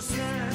I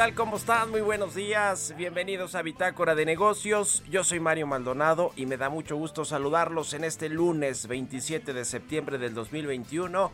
tal? ¿Cómo están? Muy buenos días. Bienvenidos a Bitácora de Negocios. Yo soy Mario Maldonado y me da mucho gusto saludarlos en este lunes 27 de septiembre del 2021.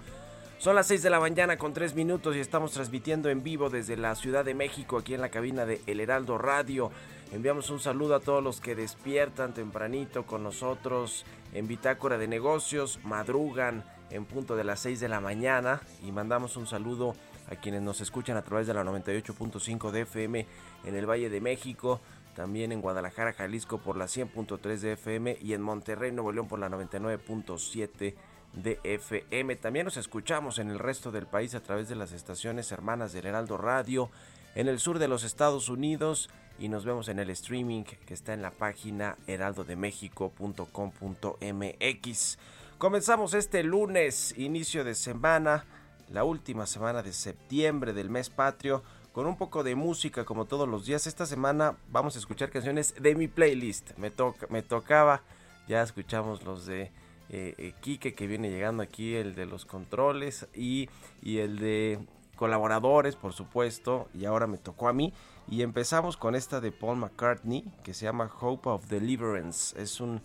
Son las 6 de la mañana con 3 minutos y estamos transmitiendo en vivo desde la Ciudad de México aquí en la cabina de El Heraldo Radio. Enviamos un saludo a todos los que despiertan tempranito con nosotros en Bitácora de Negocios, madrugan en punto de las 6 de la mañana y mandamos un saludo quienes nos escuchan a través de la 98.5 de FM en el Valle de México, también en Guadalajara, Jalisco por la 100.3 de FM y en Monterrey, Nuevo León por la 99.7 de FM. También nos escuchamos en el resto del país a través de las estaciones hermanas del Heraldo Radio en el sur de los Estados Unidos y nos vemos en el streaming que está en la página heraldodemexico.com.mx. Comenzamos este lunes, inicio de semana, la última semana de septiembre del mes patrio, con un poco de música como todos los días. Esta semana vamos a escuchar canciones de mi playlist. Me, me tocaba, ya escuchamos los de eh, eh, Quique que viene llegando aquí, el de los controles y, y el de colaboradores, por supuesto, y ahora me tocó a mí. Y empezamos con esta de Paul McCartney que se llama Hope of Deliverance. Es, un,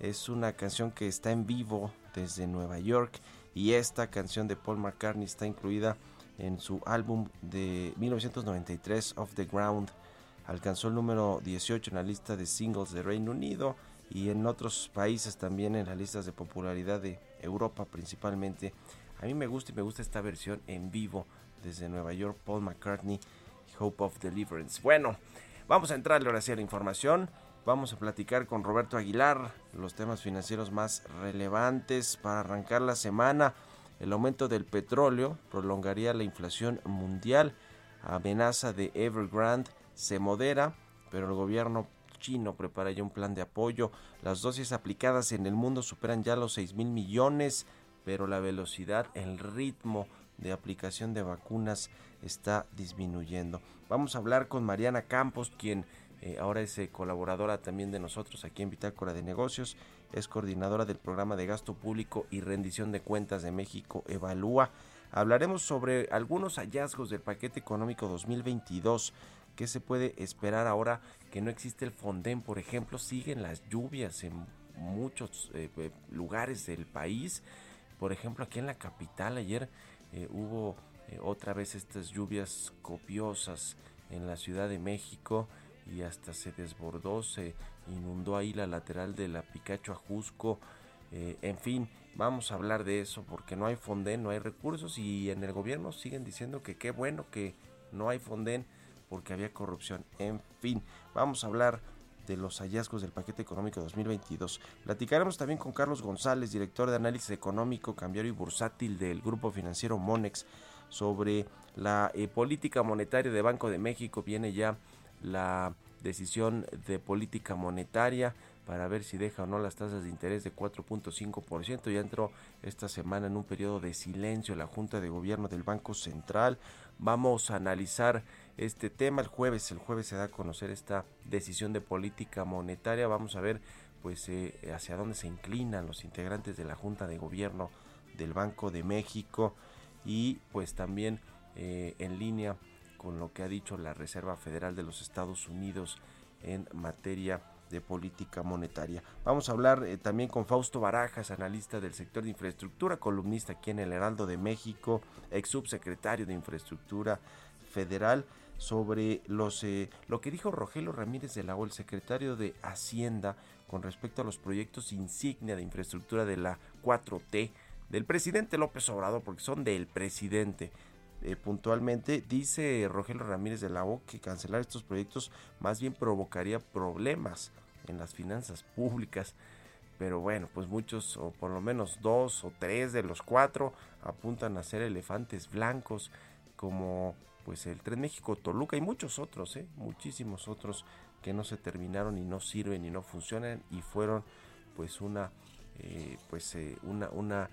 es una canción que está en vivo desde Nueva York y esta canción de Paul McCartney está incluida en su álbum de 1993 Off the Ground. Alcanzó el número 18 en la lista de singles de Reino Unido y en otros países también en las listas de popularidad de Europa principalmente. A mí me gusta y me gusta esta versión en vivo desde Nueva York, Paul McCartney, Hope of Deliverance. Bueno, vamos a entrarle ahora a la información. Vamos a platicar con Roberto Aguilar los temas financieros más relevantes para arrancar la semana. El aumento del petróleo prolongaría la inflación mundial. Amenaza de Evergrande se modera, pero el gobierno chino prepara ya un plan de apoyo. Las dosis aplicadas en el mundo superan ya los 6 mil millones, pero la velocidad, el ritmo de aplicación de vacunas está disminuyendo. Vamos a hablar con Mariana Campos, quien eh, ahora es eh, colaboradora también de nosotros aquí en Bitácora de Negocios, es coordinadora del programa de gasto público y rendición de cuentas de México Evalúa. Hablaremos sobre algunos hallazgos del paquete económico 2022. ¿Qué se puede esperar ahora que no existe el Fonden? Por ejemplo, siguen las lluvias en muchos eh, lugares del país. Por ejemplo, aquí en la capital ayer hubo otra vez estas lluvias copiosas en la Ciudad de México y hasta se desbordó, se inundó ahí la lateral de la Picacho Ajusco. Eh, en fin, Vamos a hablar de eso porque no hay Fonden, no hay recursos y en el gobierno siguen diciendo que qué bueno que no hay Fonden porque había corrupción. En fin, vamos a hablar de los hallazgos del paquete económico 2022. Platicaremos también con Carlos González, director de análisis económico, cambiario y bursátil del grupo financiero Monex, sobre la eh, política monetaria de Banco de México. Viene ya la decisión de política monetaria para ver si deja o no las tasas de interés de 4.5%. Ya entró esta semana en un periodo de silencio la Junta de Gobierno del Banco Central. Vamos a analizar este tema el jueves. El jueves se da a conocer esta decisión de política monetaria. Vamos a ver pues eh, hacia dónde se inclinan los integrantes de la Junta de Gobierno del Banco de México y pues también eh, en línea con lo que ha dicho la Reserva Federal de los Estados Unidos en materia de política monetaria. Vamos a hablar eh, también con Fausto Barajas, analista del sector de infraestructura, columnista aquí en el Heraldo de México, ex subsecretario de Infraestructura Federal, sobre los, eh, lo que dijo Rogelio Ramírez de la O, el secretario de Hacienda, con respecto a los proyectos insignia de infraestructura de la 4T del presidente López Obrador, porque son del presidente. Eh, puntualmente dice Rogelio Ramírez de la O que cancelar estos proyectos más bien provocaría problemas en las finanzas públicas. Pero bueno, pues muchos, o por lo menos dos o tres de los cuatro, apuntan a ser elefantes blancos, como pues el Tren México Toluca y muchos otros, ¿eh? muchísimos otros que no se terminaron y no sirven y no funcionan y fueron pues una, eh, pues una, una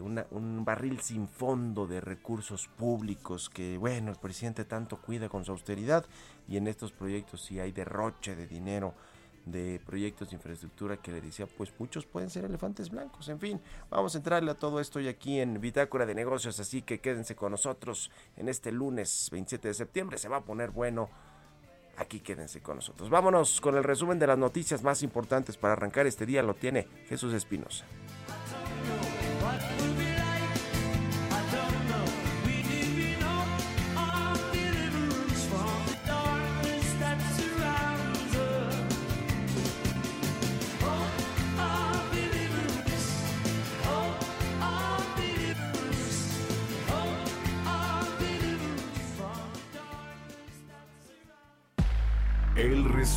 un barril sin fondo de recursos públicos que, bueno, el presidente tanto cuida con su austeridad y en estos proyectos sí hay derroche de dinero de proyectos de infraestructura que le decía, pues muchos pueden ser elefantes blancos. En fin, vamos a entrarle a todo esto y aquí en Bitácora de Negocios, así que quédense con nosotros en este lunes 27 de septiembre, se va a poner bueno. Aquí quédense con nosotros. Vámonos con el resumen de las noticias más importantes para arrancar este día. Lo tiene Jesús Espinosa.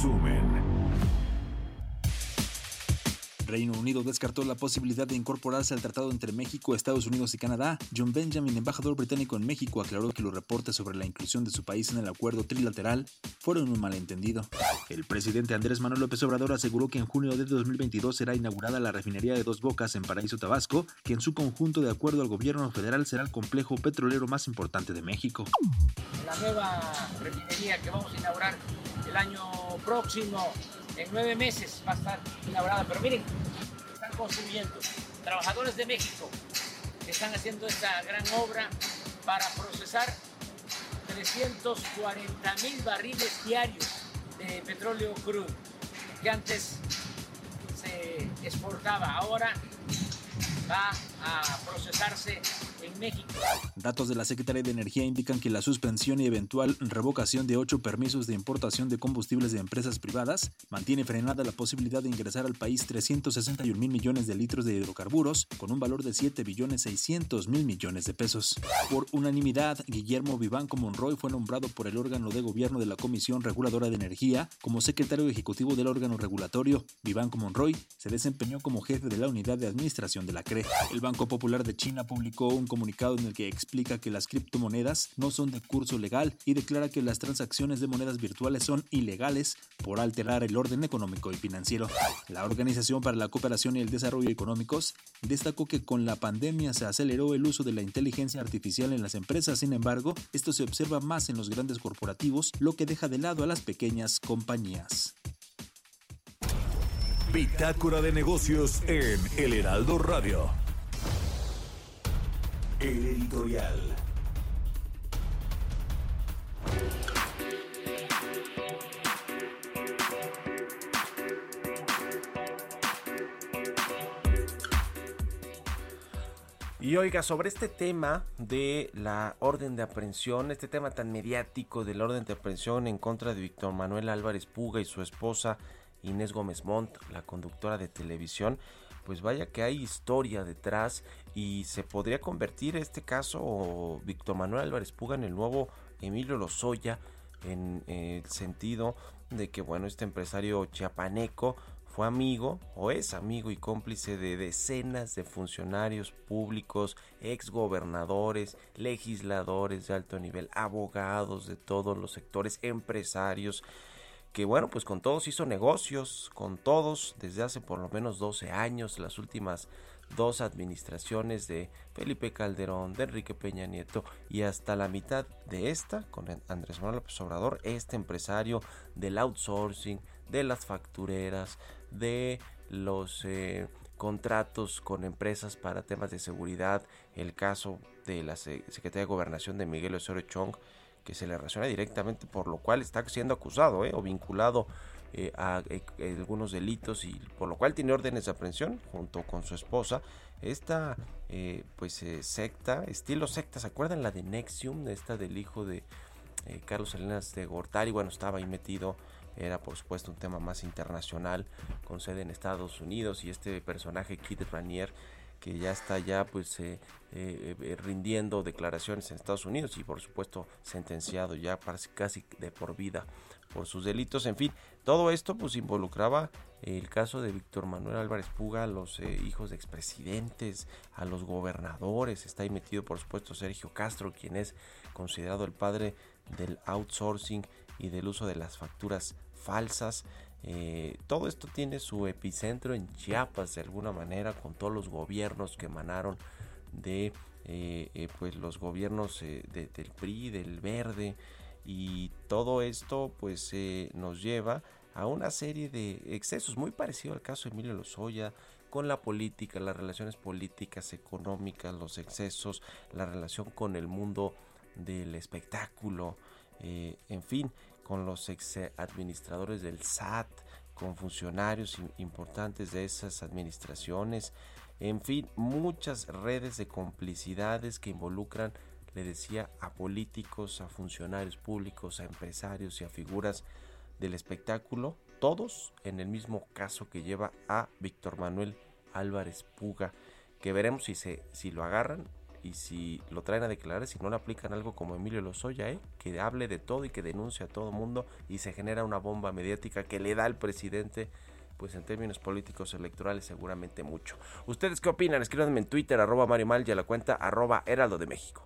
Resumen. Reino Unido descartó la posibilidad de incorporarse al tratado entre México, Estados Unidos y Canadá. John Benjamin, embajador británico en México, aclaró que los reportes sobre la inclusión de su país en el acuerdo trilateral fueron un malentendido. El presidente Andrés Manuel López Obrador aseguró que en junio de 2022 será inaugurada la refinería de Dos Bocas en Paraíso Tabasco, que en su conjunto, de acuerdo al gobierno federal, será el complejo petrolero más importante de México. la nueva refinería que vamos a inaugurar el año próximo, en nueve meses va a estar inaugurada. Pero miren, están construyendo trabajadores de México están haciendo esta gran obra para procesar 340 mil barriles diarios de petróleo crudo que antes se exportaba, ahora va a procesarse en México. Datos de la Secretaría de Energía indican que la suspensión y eventual revocación de ocho permisos de importación de combustibles de empresas privadas mantiene frenada la posibilidad de ingresar al país 361 mil millones de litros de hidrocarburos con un valor de 7 billones 600 mil millones de pesos. Por unanimidad, Guillermo Vivanco Monroy fue nombrado por el órgano de gobierno de la Comisión Reguladora de Energía como secretario ejecutivo del órgano regulatorio. Vivanco Monroy se desempeñó como jefe de la unidad de administración de la CRE. El Banco Popular de China publicó un comunicado en el que explica que las criptomonedas no son de curso legal y declara que las transacciones de monedas virtuales son ilegales por alterar el orden económico y financiero. La Organización para la Cooperación y el Desarrollo Económicos destacó que con la pandemia se aceleró el uso de la inteligencia artificial en las empresas, sin embargo, esto se observa más en los grandes corporativos, lo que deja de lado a las pequeñas compañías. Bitácora de negocios en El Heraldo Radio. El editorial. Y oiga, sobre este tema de la orden de aprehensión, este tema tan mediático de la orden de aprehensión en contra de Víctor Manuel Álvarez Puga y su esposa Inés Gómez Montt, la conductora de televisión, pues vaya que hay historia detrás y se podría convertir este caso Víctor Manuel Álvarez Puga en el nuevo Emilio Lozoya en el sentido de que bueno este empresario chiapaneco fue amigo o es amigo y cómplice de decenas de funcionarios públicos, exgobernadores, legisladores de alto nivel, abogados de todos los sectores, empresarios, que bueno, pues con todos hizo negocios, con todos desde hace por lo menos 12 años, las últimas dos administraciones de Felipe Calderón, de Enrique Peña Nieto y hasta la mitad de esta con Andrés Manuel López este empresario del outsourcing, de las factureras, de los eh, contratos con empresas para temas de seguridad, el caso de la Secretaría de Gobernación de Miguel Osorio Chong, que se le relaciona directamente, por lo cual está siendo acusado eh, o vinculado eh, a algunos delitos y por lo cual tiene órdenes de aprehensión junto con su esposa. Esta pues secta, estilo secta, ¿se acuerdan la de Nexium? Esta del hijo de Carlos Salinas de Gortari, bueno, estaba ahí metido era por supuesto un tema más internacional con sede en Estados Unidos y este personaje Kit Ranier que ya está ya pues eh, eh, eh, rindiendo declaraciones en Estados Unidos y por supuesto sentenciado ya casi de por vida por sus delitos. En fin, todo esto pues involucraba el caso de Víctor Manuel Álvarez Puga, a los hijos de expresidentes, a los gobernadores. Está ahí metido por supuesto Sergio Castro, quien es considerado el padre del outsourcing y del uso de las facturas falsas. Eh, todo esto tiene su epicentro en Chiapas de alguna manera con todos los gobiernos que emanaron de eh, eh, pues los gobiernos del PRI, del Verde y todo esto pues nos lleva a una serie de excesos muy parecido al caso de Emilio Lozoya con la política, las relaciones políticas, económicas, los excesos, la relación con el mundo del espectáculo, en fin, con los ex administradores del SAT, con funcionarios importantes de esas administraciones, en fin, muchas redes de complicidades que involucran, le decía, a políticos, a funcionarios públicos, a empresarios y a figuras del espectáculo, todos en el mismo caso que lleva a Víctor Manuel Álvarez Puga, que veremos si se si lo agarran y si lo traen a declarar, si no le aplican algo como Emilio Lozoya, ¿eh? que hable de todo y que denuncie a todo mundo y se genera una bomba mediática que le da al presidente pues en términos políticos electorales seguramente mucho. ¿Ustedes qué opinan? Escríbanme en Twitter, arroba Mario Mal y a la cuenta arroba Heraldo de México.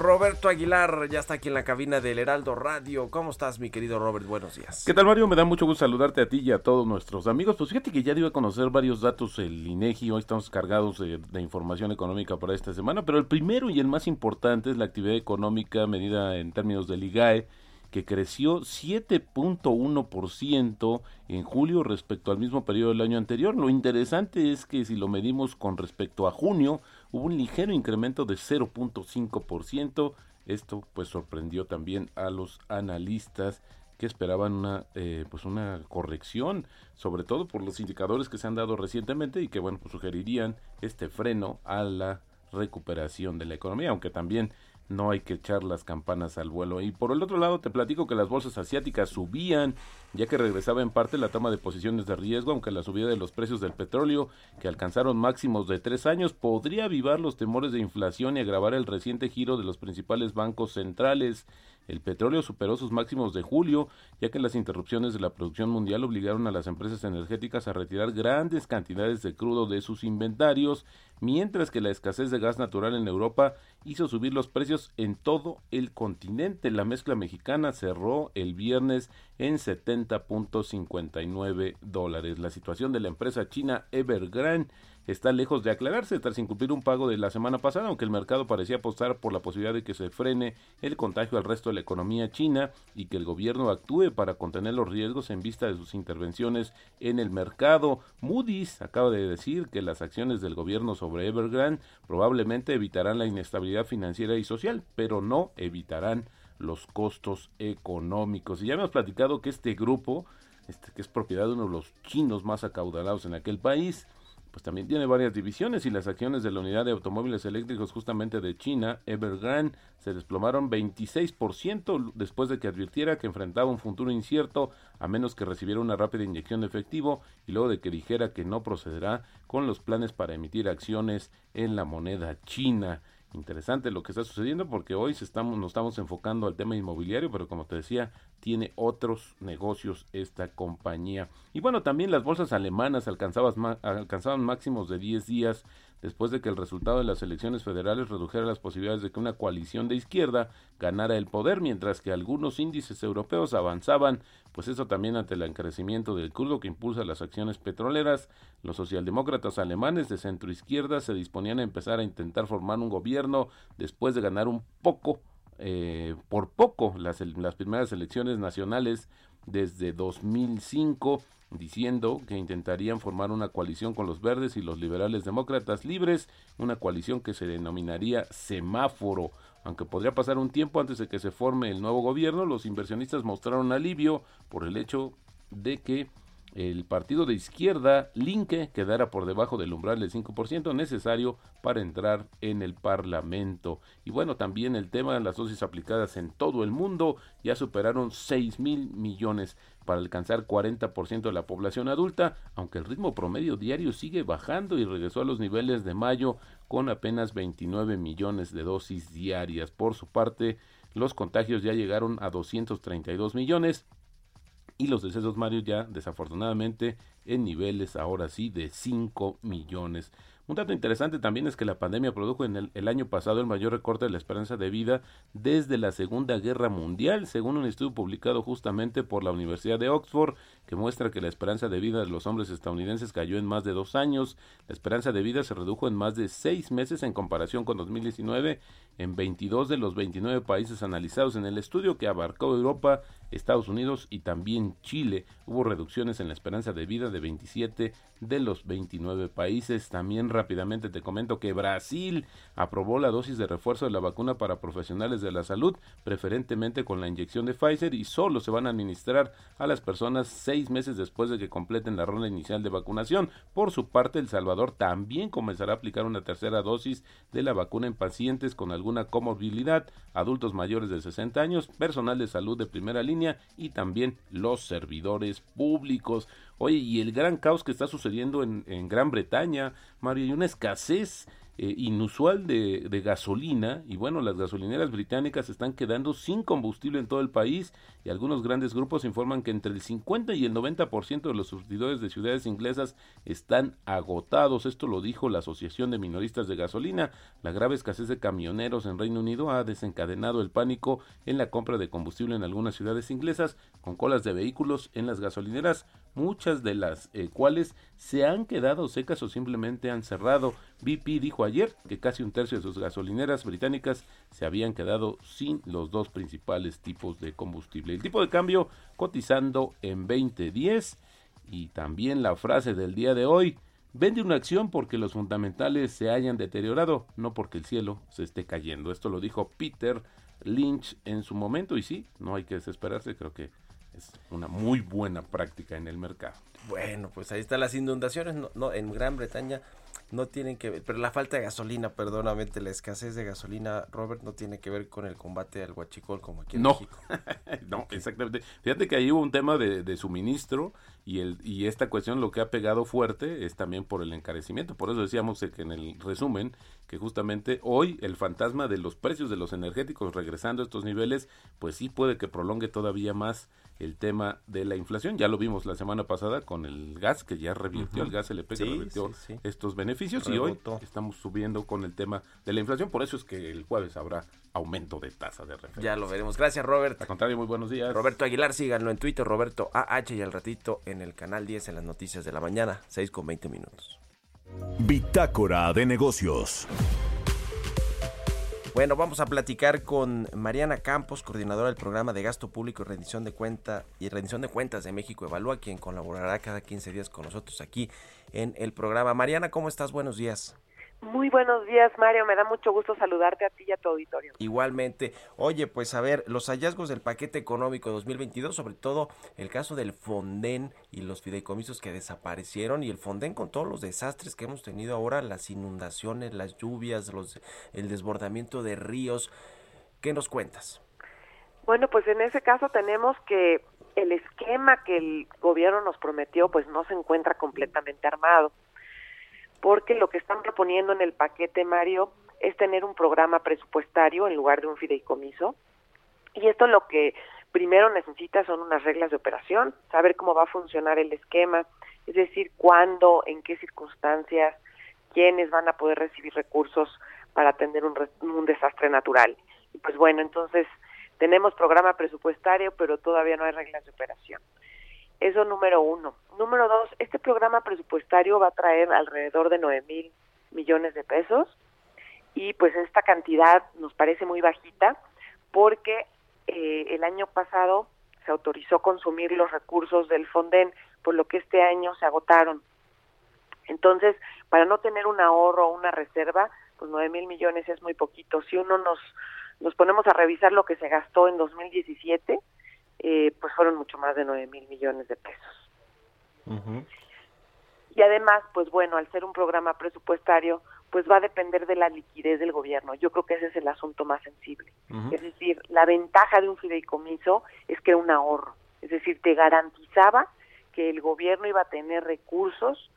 Roberto Aguilar ya está aquí en la cabina del Heraldo Radio. ¿Cómo estás, mi querido Robert? Buenos días. ¿Qué tal, Mario? Me da mucho gusto saludarte a ti y a todos nuestros amigos. Pues fíjate que ya dio a conocer varios datos el INEGI. Hoy estamos cargados de, de, información económica para esta semana, pero el primero y el más importante es la actividad económica medida en términos del IGAE, que creció 7.1% en julio respecto al mismo periodo del año anterior. Lo interesante es que si lo medimos con respecto a junio, hubo un ligero incremento de 0.5%. Esto pues sorprendió también a los analistas que esperaban una eh, pues una corrección, sobre todo por los indicadores que se han dado recientemente y que bueno pues sugerirían este freno a la recuperación de la economía, aunque también no hay que echar las campanas al vuelo. Y por el otro lado te platico que las bolsas asiáticas subían, ya que regresaba en parte la toma de posiciones de riesgo, aunque la subida de los precios del petróleo, que alcanzaron máximos de tres años, podría avivar los temores de inflación y agravar el reciente giro de los principales bancos centrales. El petróleo superó sus máximos de julio, ya que las interrupciones de la producción mundial obligaron a las empresas energéticas a retirar grandes cantidades de crudo de sus inventarios, mientras que la escasez de gas natural en Europa hizo subir los precios en todo el continente. La mezcla mexicana cerró el viernes en 70.59 dólares. La situación de la empresa china Evergrande está lejos de aclararse tras incumplir un pago de la semana pasada, aunque el mercado parecía apostar por la posibilidad de que se frene el contagio al resto de la economía china y que el gobierno actúe para contener los riesgos en vista de sus intervenciones en el mercado. Moody's acaba de decir que las acciones del gobierno sobre Evergrande probablemente evitarán la inestabilidad financiera y social, pero no evitarán los costos económicos. Y ya hemos platicado que este grupo, este, que es propiedad de uno de los chinos más acaudalados en aquel país, pues también tiene varias divisiones y las acciones de la unidad de automóviles eléctricos justamente de China, Evergrande, se desplomaron 26% después de que advirtiera que enfrentaba un futuro incierto a menos que recibiera una rápida inyección de efectivo y luego de que dijera que no procederá con los planes para emitir acciones en la moneda china. Interesante lo que está sucediendo porque hoy estamos, nos estamos enfocando al tema inmobiliario, pero como te decía, tiene otros negocios esta compañía. Y bueno, también las bolsas alemanas alcanzaban, alcanzaban máximos de 10 días después de que el resultado de las elecciones federales redujera las posibilidades de que una coalición de izquierda ganara el poder, mientras que algunos índices europeos avanzaban, pues eso también ante el encarecimiento del crudo que impulsa las acciones petroleras. Los socialdemócratas alemanes de centro izquierda se disponían a empezar a intentar formar un gobierno después de ganar un poco eh, por poco las, las primeras elecciones nacionales desde 2005 diciendo que intentarían formar una coalición con los verdes y los liberales demócratas libres, una coalición que se denominaría semáforo. Aunque podría pasar un tiempo antes de que se forme el nuevo gobierno, los inversionistas mostraron alivio por el hecho de que el partido de izquierda, Linke, quedara por debajo del umbral del 5% necesario para entrar en el Parlamento. Y bueno, también el tema de las dosis aplicadas en todo el mundo ya superaron 6 mil millones para alcanzar 40% de la población adulta, aunque el ritmo promedio diario sigue bajando y regresó a los niveles de mayo con apenas 29 millones de dosis diarias. Por su parte, los contagios ya llegaron a 232 millones y los decesos Mario ya desafortunadamente en niveles ahora sí de 5 millones. Un dato interesante también es que la pandemia produjo en el, el, año pasado el mayor recorte de la esperanza de vida desde la Segunda Guerra Mundial, según un estudio publicado justamente por la Universidad de Oxford, que muestra que la esperanza de vida de los hombres estadounidenses cayó en más de dos años. La esperanza de vida se redujo en más de seis meses en comparación con 2019 en 22 de los 29 países analizados en el estudio que abarcó Europa, Estados Unidos y también Chile. Hubo reducciones en la esperanza de vida de 27 de los 29 países. También rápidamente te comento que Brasil aprobó la dosis de refuerzo de la vacuna para profesionales de la salud, preferentemente con la inyección de Pfizer y solo se van a administrar a las personas seis meses después de que completen la ronda inicial de vacunación. Por su parte, El Salvador también comenzará a aplicar una tercera dosis de la vacuna en pacientes con alguna comorbilidad, adultos mayores de 60 años, personal de salud de primera línea y también los servidores públicos. Oye, y el gran caos que está sucediendo en, en Gran Bretaña, Mario, hay una escasez eh, inusual de, gasolina y bueno, las gasolineras británicas están quedando sin combustible en todo el país y algunos grandes grupos informan que entre el 50 y el 90% de los surtidores de ciudades inglesas están agotados. Esto lo dijo la Asociación de Minoristas de Gasolina. La grave escasez de camioneros en Reino Unido ha desencadenado el pánico en la compra de combustible en algunas ciudades inglesas con colas de vehículos en las gasolineras, muchas de las eh, cuales se han quedado secas o simplemente han cerrado. BP dijo ayer que casi un tercio de sus gasolineras británicas se habían quedado sin los dos principales tipos de combustible. El tipo de cambio cotizando en 2010 y también la frase del día de hoy. Vende una acción porque los fundamentales se hayan deteriorado, no porque el cielo se esté cayendo. Esto lo dijo Peter Lynch en su momento y sí, no hay que desesperarse, creo que es una muy buena práctica en el mercado. Bueno, pues ahí están las inundaciones, no, no en Gran Bretaña no tienen que ver, pero la falta de gasolina, perdóname, la escasez de gasolina, Robert, no tiene que ver con el combate al huachicol como aquí en no. México. no, exactamente. Fíjate que ahí hubo un tema de, de, suministro y, el, y esta cuestión lo que ha pegado fuerte es también por el encarecimiento. Por eso decíamos que en el resumen que justamente hoy el fantasma de los precios de los energéticos regresando a estos niveles, pues sí puede que prolongue todavía más el tema de la inflación. Ya lo vimos la semana pasada con el gas, que ya revirtió, uh -huh. el gas LP que sí, revirtió sí, sí. estos beneficios Rebotó. y hoy estamos subiendo con el tema de la inflación. Por eso es que el jueves habrá aumento de tasa de referencia. Ya lo veremos. Gracias, Robert. Al contrario, muy buenos días. Roberto Aguilar, síganlo en Twitter, Roberto AH y al ratito en el canal 10 en las noticias de la mañana, 6 con 20 minutos. Bitácora de negocios. Bueno, vamos a platicar con Mariana Campos, coordinadora del programa de gasto público y rendición de cuenta y rendición de cuentas de México Evalúa, quien colaborará cada 15 días con nosotros aquí en el programa. Mariana, ¿cómo estás? Buenos días. Muy buenos días, Mario. Me da mucho gusto saludarte a ti y a tu auditorio. Igualmente, oye, pues a ver, los hallazgos del paquete económico 2022, sobre todo el caso del Fonden y los fideicomisos que desaparecieron y el Fonden con todos los desastres que hemos tenido ahora, las inundaciones, las lluvias, los, el desbordamiento de ríos. ¿Qué nos cuentas? Bueno, pues en ese caso tenemos que el esquema que el gobierno nos prometió pues no se encuentra completamente armado porque lo que están proponiendo en el paquete, Mario, es tener un programa presupuestario en lugar de un fideicomiso. Y esto lo que primero necesita son unas reglas de operación, saber cómo va a funcionar el esquema, es decir, cuándo, en qué circunstancias, quiénes van a poder recibir recursos para atender un, un desastre natural. Y pues bueno, entonces tenemos programa presupuestario, pero todavía no hay reglas de operación. Eso número uno. Número dos, este programa presupuestario va a traer alrededor de 9 mil millones de pesos y pues esta cantidad nos parece muy bajita porque eh, el año pasado se autorizó consumir los recursos del Fonden, por lo que este año se agotaron. Entonces, para no tener un ahorro o una reserva, pues 9 mil millones es muy poquito. Si uno nos, nos ponemos a revisar lo que se gastó en 2017, eh, pues fueron mucho más de 9 mil millones de pesos. Y además, pues bueno, al ser un programa presupuestario, pues va a depender de la liquidez del gobierno. Yo creo que ese es el asunto más sensible. Es decir, la ventaja de un fideicomiso es que era un ahorro. Es decir, te garantizaba que el gobierno iba a tener recursos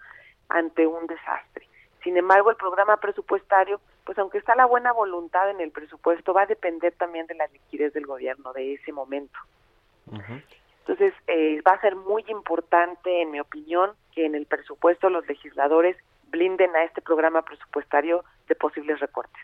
ante un desastre. Sin embargo, el programa presupuestario, pues aunque está la buena voluntad en el presupuesto, va a depender también de la liquidez del gobierno de ese momento. Entonces, eh, va a ser muy importante, en mi opinión, que en el presupuesto los legisladores blinden a este programa presupuestario de posibles recortes.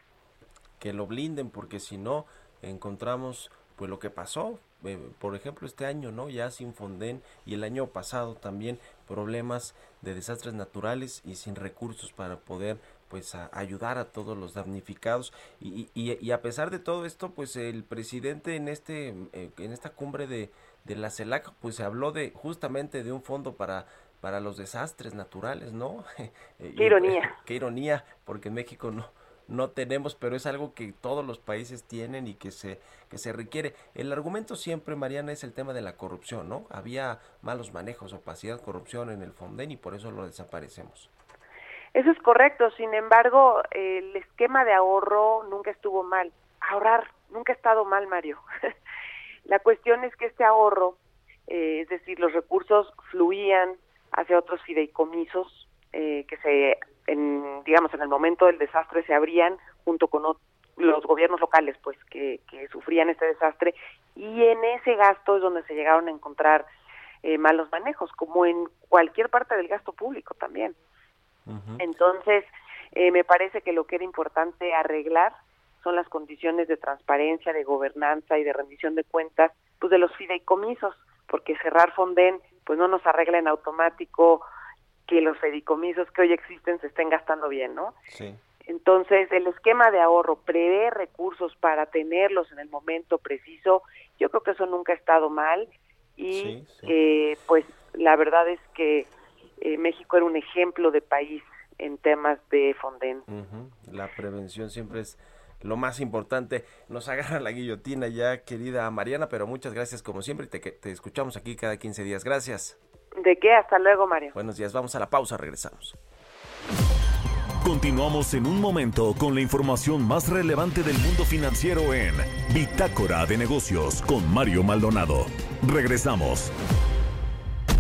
Que lo blinden, porque si no, encontramos pues lo que pasó, eh, por ejemplo, este año, ¿no? Ya sin Fonden y el año pasado también problemas de desastres naturales y sin recursos para poder pues a ayudar a todos los damnificados y, y, y, a pesar de todo esto pues el presidente en este eh, en esta cumbre de, de la CELAC pues se habló de justamente de un fondo para para los desastres naturales no qué ironía qué ironía porque en México no no tenemos, pero es algo que todos los países tienen y que se, que se requiere. El argumento siempre, Mariana, es el tema de la corrupción, ¿no? Había malos manejos, opacidad, corrupción en el Fonden y por eso lo desaparecemos. Eso es correcto, sin embargo, el esquema de ahorro nunca estuvo mal. Ahorrar nunca ha estado mal, Mario. la cuestión es que este ahorro, eh, es decir, los recursos fluían hacia otros fideicomisos eh, que se en, digamos, en el momento del desastre se abrían junto con los gobiernos locales, pues, que, que, sufrían este desastre, y en ese gasto es donde se llegaron a encontrar eh, malos manejos, como en cualquier parte del gasto público también. Uh -huh. Entonces, eh, me parece que lo que era importante arreglar son las condiciones de transparencia, de gobernanza y de rendición de cuentas, pues, de los fideicomisos, porque cerrar Fonden, pues, no nos arregla en automático que los fideicomisos que hoy existen se estén gastando bien, ¿no? Sí. Entonces, el esquema de ahorro prevé recursos para tenerlos en el momento preciso. Yo creo que eso nunca ha estado mal y Sí, sí. eh, pues la verdad es que eh, México era un ejemplo de país en temas de Fonden. La prevención siempre es lo más importante. Nos agarra la guillotina ya, querida Mariana, pero muchas gracias como siempre. Te, te escuchamos aquí cada 15 días. Gracias. ¿De qué? Hasta luego, Mario. Buenos días. Vamos a la pausa. Regresamos. Continuamos en un momento con la información más relevante del mundo financiero en Bitácora de Negocios con Mario Maldonado. Regresamos.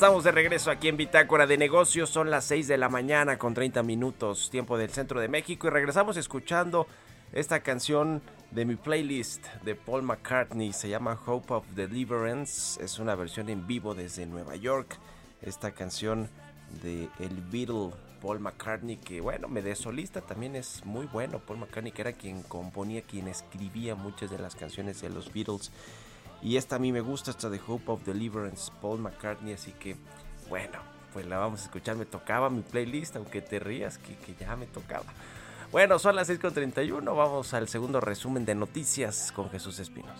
Estamos de regreso aquí en Bitácora de Negocios. Son las 6 de la mañana con 30 minutos, tiempo del centro de México. Y regresamos escuchando esta canción de mi playlist de Paul McCartney. Se llama Hope of Deliverance. Es una versión en vivo desde Nueva York. Esta canción de el Beatle Paul McCartney, que bueno, me de solista también es muy bueno. Paul McCartney, que era quien componía, quien escribía muchas de las canciones de los Beatles. Y esta a mí me gusta, esta de Hope of Deliverance, Paul McCartney. Así que, bueno, pues la vamos a escuchar. Me tocaba mi playlist, aunque te rías, que, que ya me tocaba. Bueno, son las 6.31. Vamos al segundo resumen de noticias con Jesús Espinos.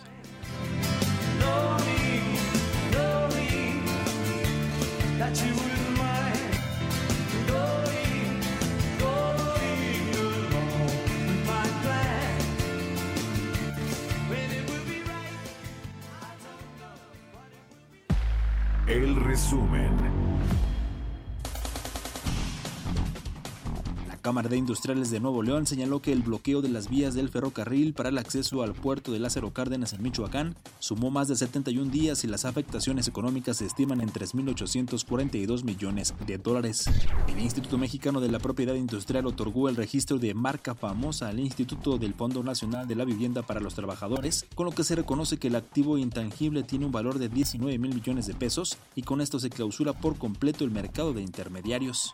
that you wouldn't resumen. Cámara de Industriales de Nuevo León señaló que el bloqueo de las vías del ferrocarril para el acceso al puerto de Lázaro Cárdenas en Michoacán sumó más de 71 días y las afectaciones económicas se estiman en 3.842 millones de dólares. El Instituto Mexicano de la Propiedad Industrial otorgó el registro de marca famosa al Instituto del Fondo Nacional de la Vivienda para los Trabajadores, con lo que se reconoce que el activo intangible tiene un valor de 19 mil millones de pesos y con esto se clausura por completo el mercado de intermediarios.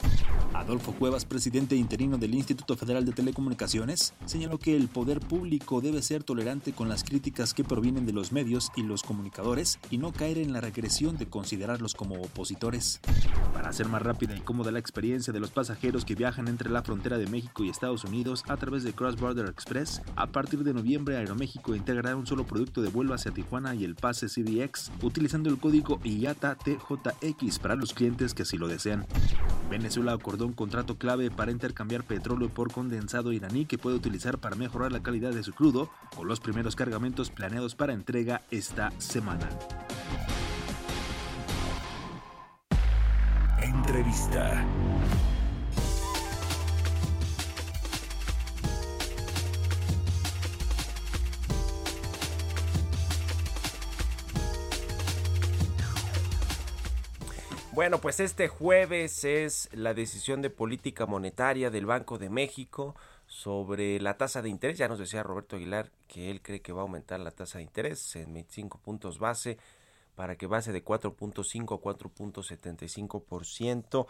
Adolfo Cuevas, presidente interino del Instituto Federal de Telecomunicaciones, señaló que el poder público debe ser tolerante con las críticas que provienen de los medios y los comunicadores y no caer en la regresión de considerarlos como opositores. Para hacer más rápida y cómoda la experiencia de los pasajeros que viajan entre la frontera de México y Estados Unidos a través de Cross Border Express, a partir de noviembre Aeroméxico integrará un solo producto de vuelo hacia Tijuana y el pase CDX, utilizando el código IATA TJX para los clientes que así lo desean. Venezuela acordó un contrato clave para intercambiar petróleo por condensado iraní que puede utilizar para mejorar la calidad de su crudo, con los primeros cargamentos planeados para entrega esta semana. Entrevista. Bueno, pues este jueves es la decisión de política monetaria del Banco de México sobre la tasa de interés. Ya nos decía Roberto Aguilar que él cree que va a aumentar la tasa de interés en 25 puntos base para que base de 4.5 a 4.75%.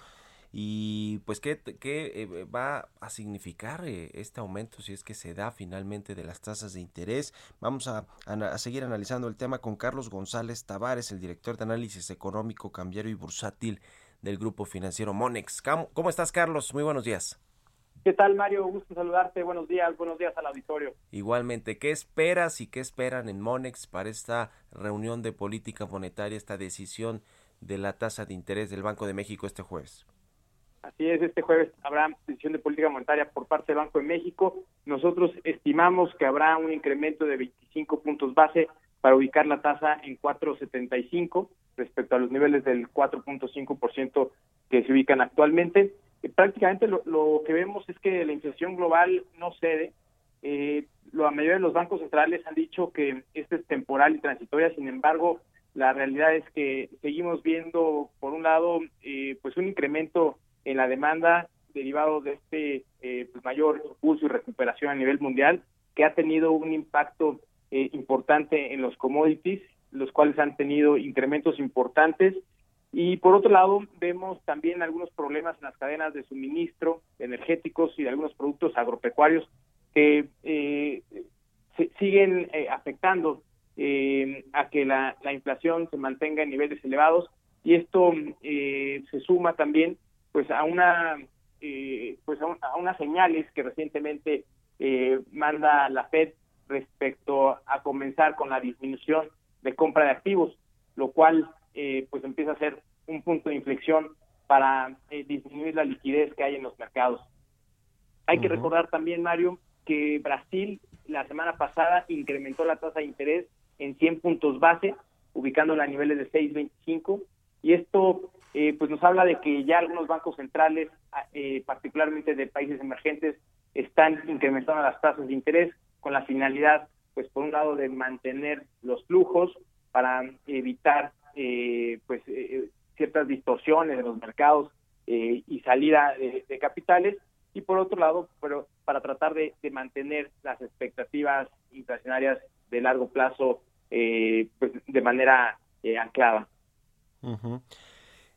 Y pues, ¿qué, qué eh, va a significar eh, este aumento si es que se da finalmente de las tasas de interés? Vamos a, a, seguir analizando el tema con Carlos González Tavares, el director de análisis económico, cambiario y bursátil del grupo financiero Monex. ¿Cómo, cómo estás, Carlos? Muy buenos días. ¿Qué tal, Mario? Gusto saludarte. Buenos días, buenos días al auditorio. Igualmente, ¿qué esperas y qué esperan en Monex para esta reunión de política monetaria, esta decisión de la tasa de interés del Banco de México este jueves? Así es, este jueves habrá decisión de política monetaria por parte del Banco de México. Nosotros estimamos que habrá un incremento de 25 puntos base para ubicar la tasa en 4.75 respecto a los niveles del 4.5% que se ubican actualmente. Eh, prácticamente lo, que vemos es que la inflación global no cede. Eh, la mayoría de los bancos centrales han dicho que esto es temporal y transitoria, sin embargo, la realidad es que seguimos viendo, por un lado, eh, pues un incremento en la demanda derivado de este eh, pues mayor impulso y recuperación a nivel mundial, que ha tenido un impacto eh, importante en los commodities, los cuales han tenido incrementos importantes. Y por otro lado, vemos también algunos problemas en las cadenas de suministro energéticos y de algunos productos agropecuarios que eh, se siguen afectando a que la, la, inflación se mantenga en niveles elevados. Y esto se suma también pues a una eh, pues a, un, a, unas señales que recientemente eh, manda la Fed respecto a comenzar con la disminución de compra de activos, lo cual eh, pues empieza a ser un punto de inflexión para disminuir la liquidez que hay en los mercados. Hay uh -huh. que recordar también, Mario, que Brasil la semana pasada incrementó la tasa de interés en 100 puntos base, ubicándola a niveles de 6.25 y esto eh, pues nos habla de que ya algunos bancos centrales, eh, particularmente de países emergentes, están incrementando las tasas de interés con la finalidad, pues por un lado, de mantener los flujos para evitar eh, pues ciertas distorsiones de los mercados eh, y salida de, capitales y por otro lado, pero para tratar de, mantener las expectativas inflacionarias de largo plazo eh, pues, de manera eh, anclada.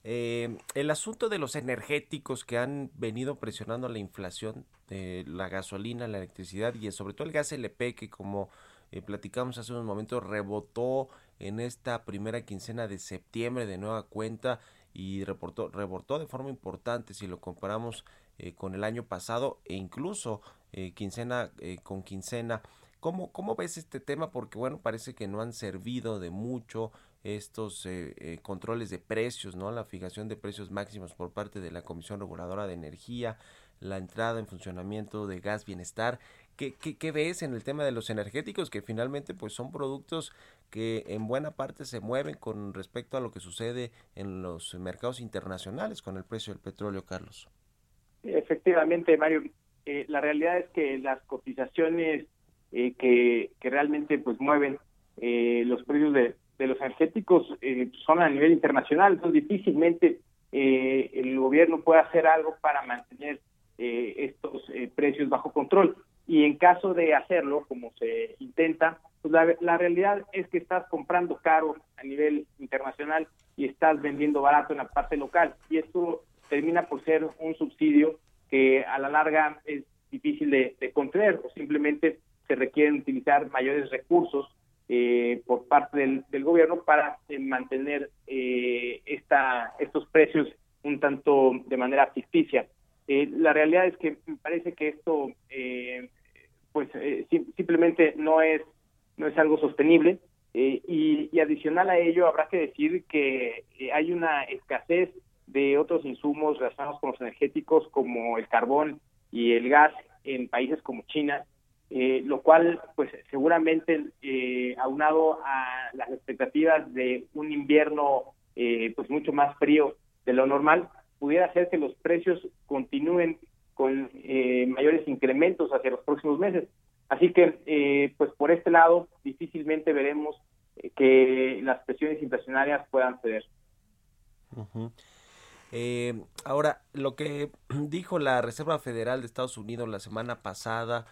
Eh, el asunto de los energéticos que han venido presionando la inflación, de la gasolina, la electricidad y sobre todo el gas LP que como eh, platicamos hace unos momentos rebotó en esta primera quincena de septiembre de nueva cuenta y reportó, rebotó de forma importante si lo comparamos eh, con el año pasado e incluso eh, quincena eh, con quincena. ¿Cómo, ¿Cómo ves este tema? Porque bueno, parece que no han servido de mucho estos eh, eh, controles de precios, ¿no? La fijación de precios máximos por parte de la Comisión Reguladora de Energía, la entrada en funcionamiento de gas bienestar. ¿Qué, qué, qué ves en el tema de los energéticos? Que finalmente pues son productos que en buena parte se mueven con respecto a lo que sucede en los mercados internacionales con el precio del petróleo, Carlos. Efectivamente, Mario, eh, la realidad es que las cotizaciones eh, que, que realmente pues mueven eh, los precios de, de los energéticos eh, son a nivel internacional, entonces difícilmente eh, el gobierno puede hacer algo para mantener eh, estos eh, precios bajo control. Y en caso de hacerlo, como se intenta, pues la, la realidad es que estás comprando caro a nivel internacional y estás vendiendo barato en la parte local. Y esto termina por ser un subsidio que a la larga es difícil de, de contener o simplemente se requieren utilizar mayores recursos eh, por parte del, del gobierno para eh, mantener eh, esta, estos precios un tanto de manera ficticia. Eh, la realidad es que me parece que esto eh, pues eh, sim- simplemente no es no es algo sostenible y, y adicional a ello habrá que decir que hay una escasez de otros insumos relacionados con los energéticos como el carbón y el gas en países como China, eh, lo cual pues seguramente eh, aunado a las expectativas de un invierno eh, pues mucho más frío de lo normal, pudiera hacer que los precios continúen con eh, mayores incrementos hacia los próximos meses. Así que, eh, pues por este lado, difícilmente veremos eh, que las presiones inflacionarias puedan ceder. Ahora, lo que dijo la Reserva Federal de Estados Unidos la semana pasada,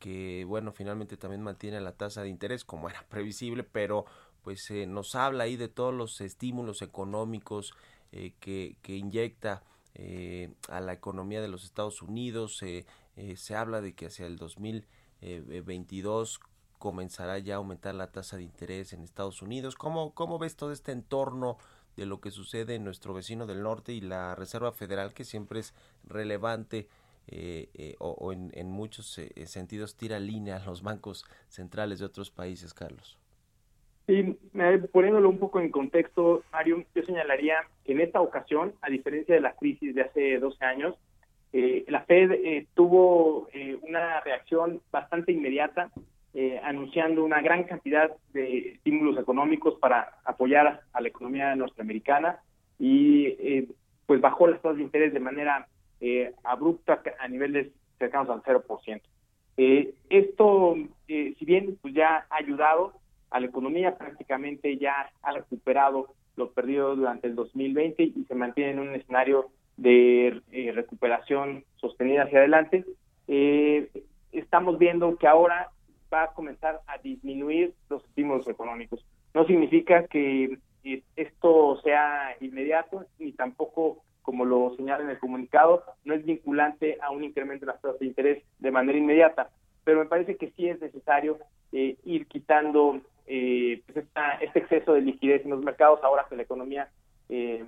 que bueno, finalmente también mantiene la tasa de interés como era previsible, pero pues eh, nos habla ahí de todos los estímulos económicos eh, que, que inyecta eh, a la economía de los Estados Unidos. eh, eh, se habla de que hacia el 2022 comenzará ya a aumentar la tasa de interés en Estados Unidos. ¿Cómo, cómo ves todo este entorno de lo que sucede en nuestro vecino del norte y la Reserva Federal, que siempre es relevante eh, eh, o, en, muchos eh, sentidos tira línea a los bancos centrales de otros países, Carlos? Sí, eh, poniéndolo un poco en contexto, Mario, yo señalaría que en esta ocasión, a diferencia de la crisis de hace 12 años, eh, la Fed eh, tuvo eh, una reacción bastante inmediata, eh, anunciando una gran cantidad de estímulos económicos para apoyar a la economía norteamericana y eh, pues bajó las tasas de interés de manera eh, abrupta a niveles cercanos al 0%. Eh, esto, eh, si bien pues ya ha ayudado a la economía, prácticamente ya ha recuperado lo perdido durante el 2020 y se mantiene en un escenario de eh, recuperación sostenida hacia adelante. Eh, estamos viendo que ahora va a comenzar a disminuir los estímulos económicos. No significa que eh, esto sea inmediato ni tampoco como lo señala en el comunicado, no es vinculante a un incremento de las tasas de interés de manera inmediata, pero me parece que sí es necesario eh, ir quitando eh, pues esta, este exceso de liquidez en los mercados ahora que la economía eh,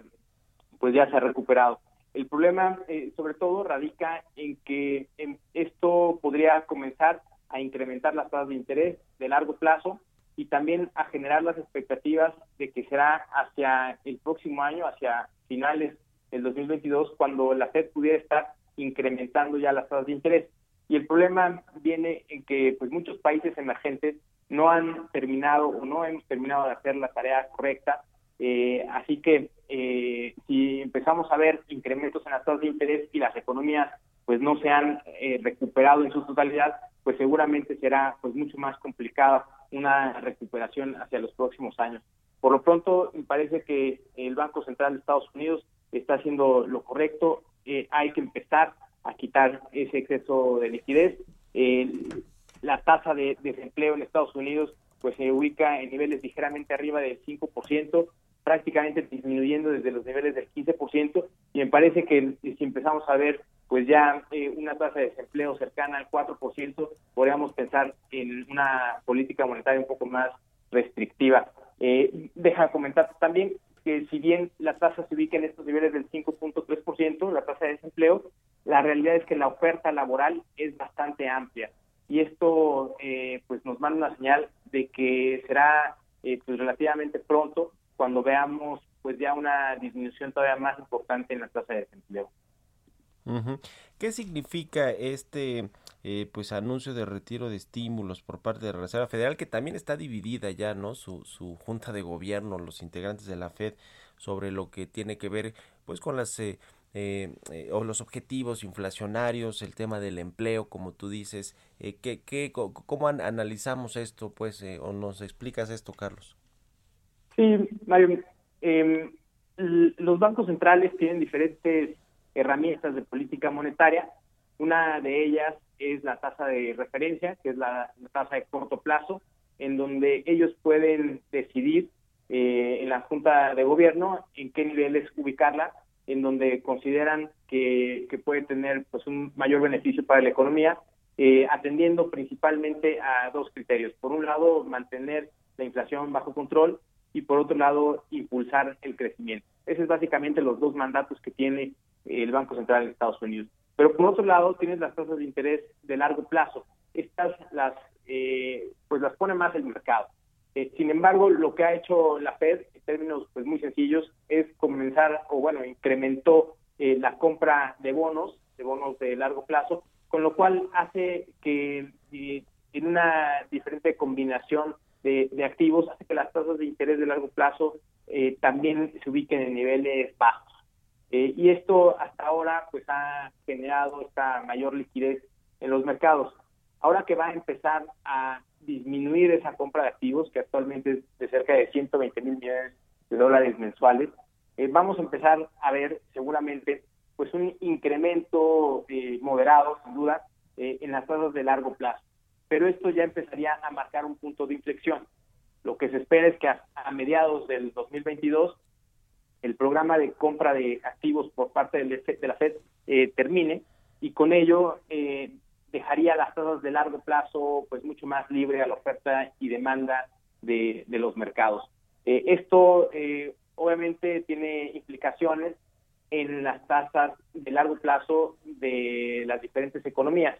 pues ya se ha recuperado. El problema, eh, sobre todo, radica en que esto podría comenzar a incrementar las tasas de interés de largo plazo y también a generar las expectativas de que será hacia el próximo año, hacia finales del 2022, cuando la Fed pudiera estar incrementando ya las tasas de interés. Y el problema viene en que pues muchos países emergentes no han terminado o no hemos terminado de hacer la tarea correcta. Eh, así que eh, si empezamos a ver incrementos en las tasas de interés y las economías pues no se han eh, recuperado en su totalidad, pues seguramente será pues mucho más complicada una recuperación hacia los próximos años. Por lo pronto, me parece que el Banco Central de Estados Unidos está haciendo lo correcto. Eh, hay que empezar a quitar ese exceso de liquidez. Eh, la tasa de desempleo en Estados Unidos pues se ubica en niveles ligeramente arriba del 5%, prácticamente disminuyendo desde los niveles del 15%, y me parece que si empezamos a ver pues ya eh, una tasa de desempleo cercana al 4%, podríamos pensar en una política monetaria un poco más restrictiva. Eh, deja comentar también que si bien la tasa se ubica en estos niveles del 5.3%, la tasa de desempleo, la realidad es que la oferta laboral es bastante amplia y esto eh, pues nos manda una señal de que será eh, pues relativamente pronto cuando veamos pues ya una disminución todavía más importante en la tasa de desempleo. ¿Qué significa este eh, pues anuncio de retiro de estímulos por parte de la Reserva Federal que también está dividida ya no su, su junta de gobierno los integrantes de la Fed sobre lo que tiene que ver pues con las eh, eh, eh, o los objetivos inflacionarios el tema del empleo como tú dices eh, ¿qué, qué, cómo an- analizamos esto pues eh, o nos explicas esto Carlos Sí, Mario. l- los bancos centrales tienen diferentes herramientas de política monetaria. Una de ellas es la tasa de referencia, que es la, tasa de corto plazo, en donde ellos pueden decidir eh, en la Junta de Gobierno en qué niveles ubicarla, en donde consideran que, que puede tener pues un mayor beneficio para la economía, eh, atendiendo principalmente a dos criterios. Por un lado, mantener la inflación bajo control y por otro lado, impulsar el crecimiento. Esos es básicamente los dos mandatos que tiene el Banco Central de Estados Unidos. Pero por otro lado, tienes las tasas de interés de largo plazo. Estas las, eh, pues las pone más el mercado. Eh, sin embargo, lo que ha hecho la Fed, en términos pues muy sencillos, es comenzar, o bueno, incrementó eh, la compra de bonos, de bonos de largo plazo, con lo cual hace que eh, en una diferente combinación de, de activos, hace que las tasas de interés de largo plazo eh, también se ubiquen en niveles bajos. Eh, y esto hasta ahora pues ha generado esta mayor liquidez en los mercados. Ahora que va a empezar a disminuir esa compra de activos, que actualmente es de cerca de 120 mil millones de dólares mensuales, eh, vamos a empezar a ver seguramente pues un incremento eh, moderado, sin duda, eh, en las tasas de largo plazo. Pero esto ya empezaría a marcar un punto de inflexión. Lo que se espera es que a, a mediados del 2022 el programa de compra de activos por parte de la Fed eh, termine y con ello eh, dejaría las tasas de largo plazo pues mucho más libre a la oferta y demanda de, los mercados. Eh, esto eh, obviamente tiene implicaciones en las tasas de largo plazo de las diferentes economías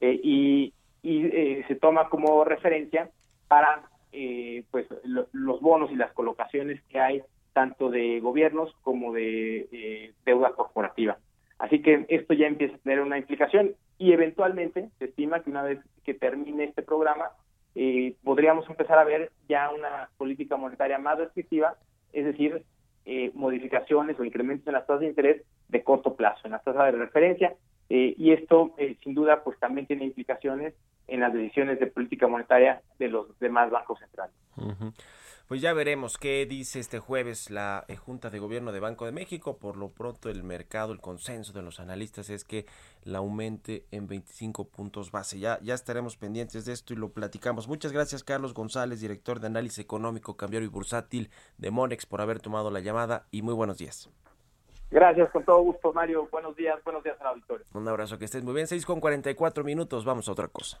eh, y, y, se toma como referencia para pues lo- los bonos y las colocaciones que hay tanto de gobiernos como de eh, deuda corporativa. Así que esto ya empieza a tener una implicación y eventualmente se estima que una vez que termine este programa eh, podríamos empezar a ver ya una política monetaria más restrictiva, es decir, eh, modificaciones o incrementos en las tasas de interés de corto plazo, en las tasas de referencia, eh, y esto eh, sin duda pues también tiene implicaciones en las decisiones de política monetaria de los demás bancos centrales. Pues ya veremos qué dice este jueves la eh, Junta de Gobierno de Banco de México. Por lo pronto el mercado, el consenso de los analistas es que la aumente en 25 puntos base. Ya, ya estaremos pendientes de esto y lo platicamos. Muchas gracias Carlos González, director de análisis económico, cambiario y bursátil de Monex por haber tomado la llamada y muy buenos días. Gracias, con todo gusto, Mario. Buenos días, buenos días al auditorio. Un abrazo, que estés muy bien. 6 con 44 minutos, vamos a otra cosa.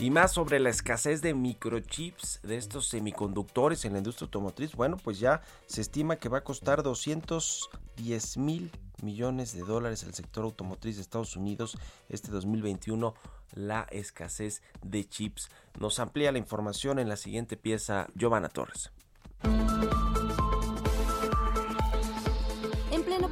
Y más sobre la escasez de microchips de estos semiconductores en la industria automotriz. Bueno, pues ya se estima que va a costar 210 mil millones de dólares al sector automotriz de Estados Unidos este 2021 la escasez de chips. Nos amplía la información en la siguiente pieza Giovanna Torres.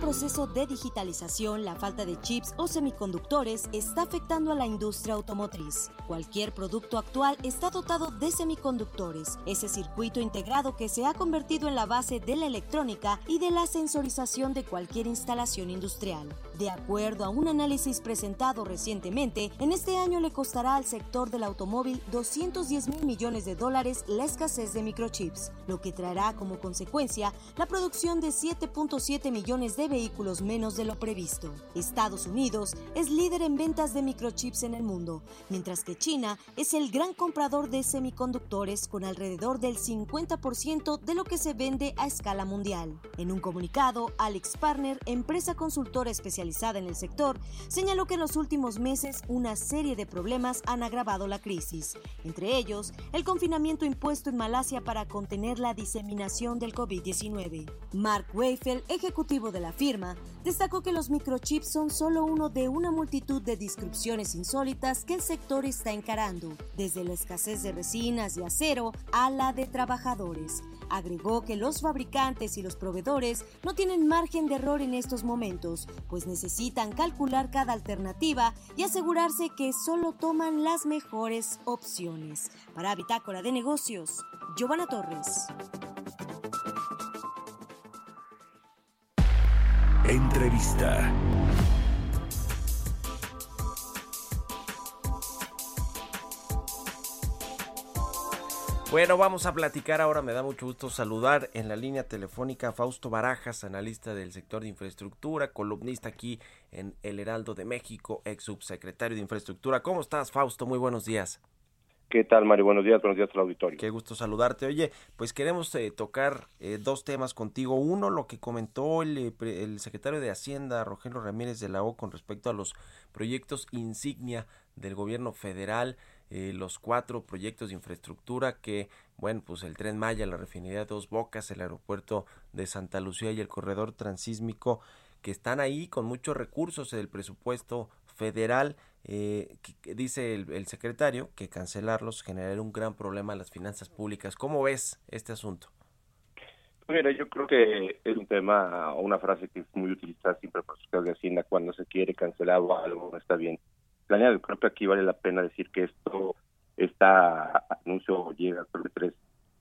Proceso de digitalización, la falta de chips o semiconductores está afectando a la industria automotriz. Cualquier producto actual está dotado de semiconductores, ese circuito integrado que se ha convertido en la base de la electrónica y de la sensorización de cualquier instalación industrial. De acuerdo a un análisis presentado recientemente, en este año le costará al sector del automóvil 210 mil millones de dólares la escasez de microchips, lo que traerá como consecuencia la producción de 7.7 millones de vehículos menos de lo previsto. Estados Unidos es líder en ventas de microchips en el mundo, mientras que China es el gran comprador de semiconductores con alrededor del 50% de lo que se vende a escala mundial. En un comunicado, Alex Partner, empresa consultora especializada en el sector, señaló que en los últimos meses una serie de problemas han agravado la crisis, entre ellos el confinamiento impuesto en Malasia para contener la diseminación del COVID-19. Mark Weifel, ejecutivo de la firma, destacó que los microchips son solo uno de una multitud de disrupciones insólitas que el sector está encarando, desde la escasez de resinas y acero a la de trabajadores. Agregó que los fabricantes y los proveedores no tienen margen de error en estos momentos, pues necesitan calcular cada alternativa y asegurarse que solo toman las mejores opciones. Para Bitácora de Negocios, Giovanna Torres. Entrevista. Bueno, vamos a platicar ahora. Me da mucho gusto saludar en la línea telefónica a Fausto Barajas, analista del sector de infraestructura, columnista aquí en El Heraldo de México, ex subsecretario de Infraestructura. ¿Cómo estás, Fausto? Muy buenos días. ¿Qué tal, Mario? Buenos días, buenos días al auditorio. Qué gusto saludarte. Oye, pues queremos eh, tocar eh, dos temas contigo. Uno, lo que comentó el, eh, el secretario de Hacienda, Rogelio Ramírez de la O, con respecto a los proyectos insignia del gobierno federal, eh, los cuatro proyectos de infraestructura que, bueno, pues el Tren Maya, la refinería Dos Bocas, el aeropuerto de Santa Lucía y el corredor transísmico, que están ahí con muchos recursos del presupuesto federal. Eh, dice el, el secretario que cancelarlos generaría un gran problema a las finanzas públicas. ¿Cómo ves este asunto? Mira, yo creo que es un tema o una frase que es muy utilizada siempre por los de Hacienda cuando se quiere cancelar o algo no está bien planeado. Creo que aquí vale la pena decir que esto, está anuncio llega tres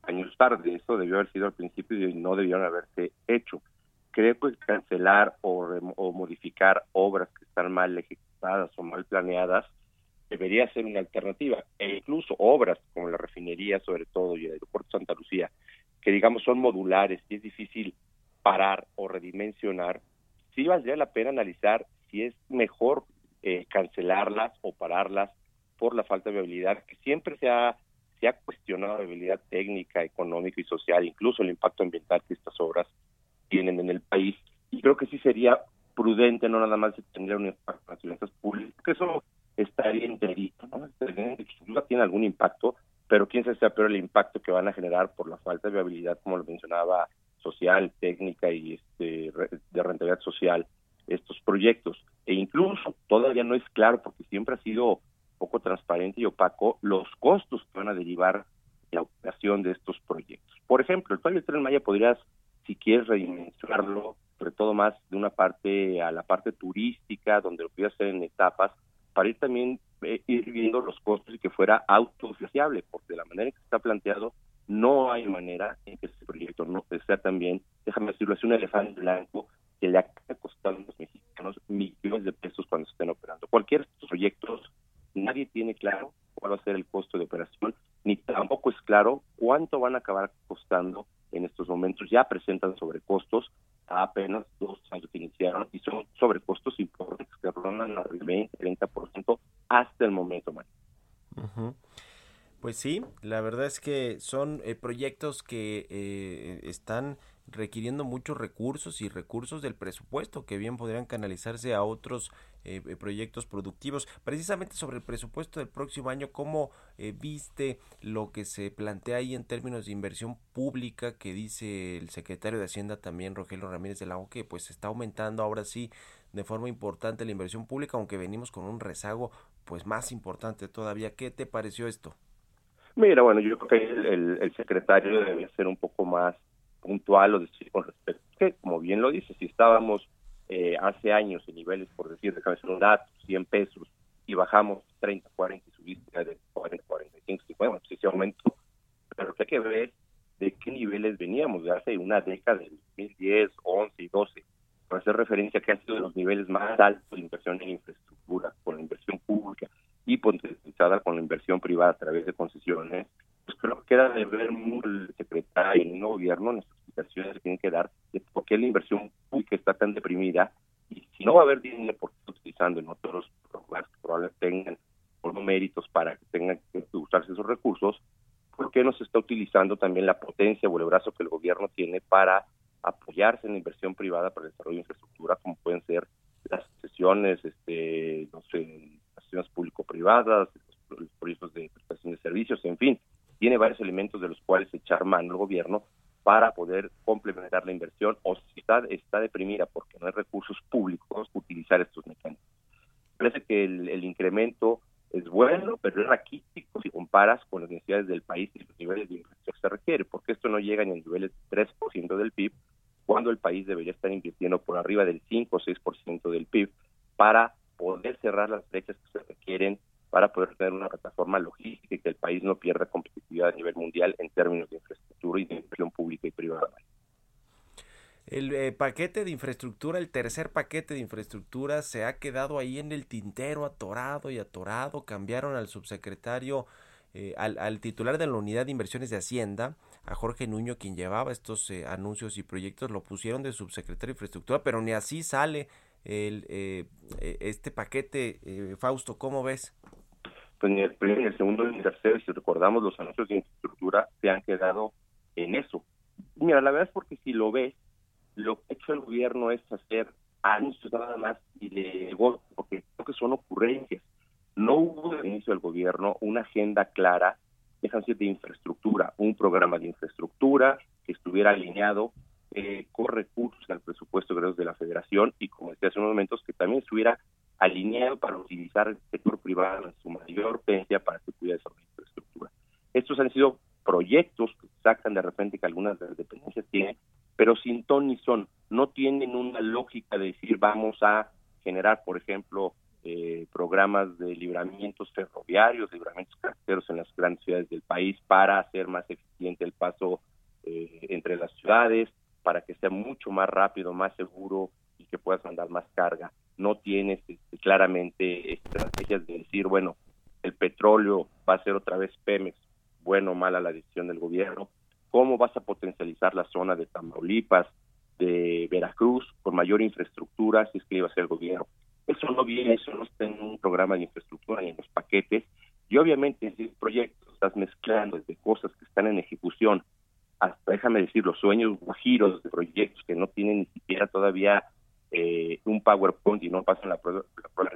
años tarde. Eso debió haber sido al principio y no debieron haberse hecho. Creo que cancelar o, o modificar obras que están mal ejecutadas o mal planeadas debería ser una alternativa. E incluso obras como la refinería, sobre todo, y el aeropuerto Santa Lucía, que digamos son modulares y es difícil parar o redimensionar, sí valdría la pena analizar si es mejor eh, cancelarlas o pararlas por la falta de viabilidad, que siempre se ha, se ha cuestionado la viabilidad técnica, económica y social, incluso el impacto ambiental que estas obras tienen en el país. Y creo que sí sería prudente no nada más tener un impacto en las finanzas públicas, que eso estaría enterito, ¿no? Tiene algún impacto, pero quién sabe sea peor el impacto que van a generar por la falta de viabilidad, como lo mencionaba, social, técnica y este, de rentabilidad social estos proyectos. E incluso todavía no es claro, porque siempre ha sido poco transparente y opaco, los costos que van a derivar de la operación de estos proyectos. Por ejemplo, el Plan Tren Maya podrías, si quieres redimensionarlo, sobre todo más de una parte a la parte turística, donde lo pudieras hacer en etapas, para ir también eh, ir viendo los costos y que fuera autofinanciable, porque de la manera en que está planteado, no hay manera en que este proyecto no sea también, déjame decirlo, es un elefante blanco que le acabe costando a los mexicanos millones de pesos cuando estén operando. Cualquiera de estos proyectos, nadie tiene claro cuál va a ser el costo de operación, ni tampoco es claro cuánto van a acabar costando en estos momentos. Ya presentan sobrecostos apenas dos años iniciaron y son sobrecostos importantes que rondan al 20, 30% hasta el momento, Mario. Pues sí, la verdad es que son eh, proyectos que eh, están requiriendo muchos recursos y recursos del presupuesto que bien podrían canalizarse a otros eh, eh, proyectos productivos. Precisamente sobre el presupuesto del próximo año, ¿cómo eh, viste lo que se plantea ahí en términos de inversión pública que dice el secretario de Hacienda también, Rogelio Ramírez de la O, que pues está aumentando ahora sí de forma importante la inversión pública, aunque venimos con un rezago pues más importante todavía. ¿Qué te pareció esto? Mira, bueno, yo creo que el, el- el secretario debe ser un poco más puntual o decir con respecto, que como bien lo dice, si estábamos eh, hace años en niveles, por decir, déjame hacer un dato, 100 pesos, y bajamos 30, 40 y subiste de 40, 45, 50, bueno, pues ese aumento, pero hay que ver de qué niveles veníamos de hace una década, de 2010, 11 y 12, para hacer referencia que han sido de los niveles más altos de inversión en infraestructura, con la inversión pública y potencializada con la inversión privada a través de concesiones, pues creo que queda de ver muy el secretario y el nuevo gobierno las explicaciones tienen que dar de por qué la inversión pública está tan deprimida y si no va a haber dinero por qué está utilizando en otros lugares que probablemente tengan no méritos para que tengan que usarse esos recursos, ¿por qué no se está utilizando también la potencia o el brazo que el gobierno tiene para apoyarse en la inversión privada para el desarrollo de infraestructura, como pueden ser las sesiones, este, no sé, público-privadas, los proyectos de prestación de servicios, en fin, tiene varios elementos de los cuales echar mano el gobierno para poder complementar la inversión o si está, está deprimida porque no hay recursos públicos, utilizar estos mecanismos. Parece que el, el incremento es bueno, pero es raquítico si comparas con las necesidades del país y los niveles de inversión que se requiere, porque esto no llega ni a niveles del 3% del PIB, cuando el país debería estar invirtiendo por arriba del 5 o 6% del PIB para poder cerrar las brechas que se requieren para poder tener una plataforma logística y que el país no pierda competitividad a nivel mundial en términos de infraestructura y de inversión pública y privada. El eh, paquete de infraestructura, el tercer paquete de infraestructura se ha quedado ahí en el tintero, atorado y atorado. Cambiaron al subsecretario, eh, al, titular de la unidad de inversiones de Hacienda, a Jorge Nuño, quien llevaba estos eh, anuncios y proyectos, lo pusieron de subsecretario de infraestructura, pero ni así sale el, este paquete. Fausto, ¿cómo ves? Pues el primero, ni el segundo, ni el tercero, si recordamos, los anuncios de infraestructura se han quedado en eso. Mira, la verdad es porque si lo ves, lo que ha hecho el gobierno es hacer anuncios nada más y de voto, porque creo que son ocurrencias. No hubo al inicio del gobierno una agenda clara, déjense de infraestructura, un programa de infraestructura que estuviera alineado eh, con recursos al presupuesto de la federación y, como decía hace unos momentos, que también estuviera alineado para utilizar el sector privado en su mayor potencia para que pudiera desarrollar infraestructura. Estos han sido proyectos que sacan de repente que algunas de las dependencias tienen pero sin ton ni son. No tienen una lógica de decir vamos a generar, por ejemplo, eh, programas de libramientos ferroviarios, libramientos carreteros en las grandes ciudades del país para hacer más eficiente el paso eh, entre las ciudades, para que sea mucho más rápido, más seguro y que puedas mandar más carga. No tienes este, claramente estrategias de decir, bueno, el petróleo va a ser otra vez Pemex, bueno o mala la decisión del gobierno, cómo vas a potencializar la zona de Tamaulipas, de Veracruz, con mayor infraestructura, si es que iba a ser el gobierno. Eso no viene, eso no está en un programa de infraestructura ni en los paquetes. Y obviamente, si el proyecto estás mezclando desde cosas que están en ejecución hasta, déjame decir, los sueños guajiros de proyectos que no tienen ni siquiera todavía eh, un PowerPoint y no pasan la prueba, la prueba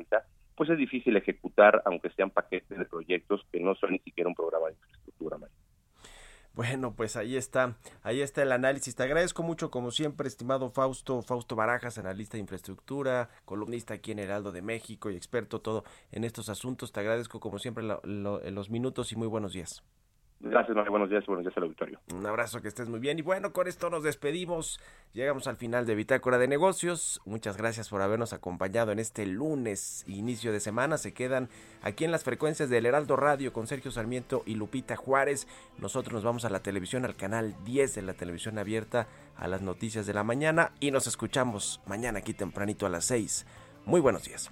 pues es difícil ejecutar, aunque sean paquetes de proyectos que no son ni siquiera un programa de infraestructura. María. Bueno, pues ahí está, ahí está el análisis. Te agradezco mucho, como siempre, estimado Fausto, Fausto Barajas, analista de infraestructura, columnista aquí en Heraldo de México y experto todo en estos asuntos. Te agradezco, como siempre, lo, lo, los minutos y muy buenos días. Gracias, Mario. Buenos días, buenos días al auditorio. Un abrazo, que estés muy bien. Y bueno, con esto nos despedimos. Llegamos al final de Bitácora de Negocios. Muchas gracias por habernos acompañado en este lunes, inicio de semana. Se quedan aquí en las frecuencias del Heraldo Radio con Sergio Sarmiento y Lupita Juárez. Nosotros nos vamos a la televisión, al canal 10 de la televisión abierta, a las noticias de la mañana. Y nos escuchamos mañana aquí tempranito a las 6. Muy buenos días.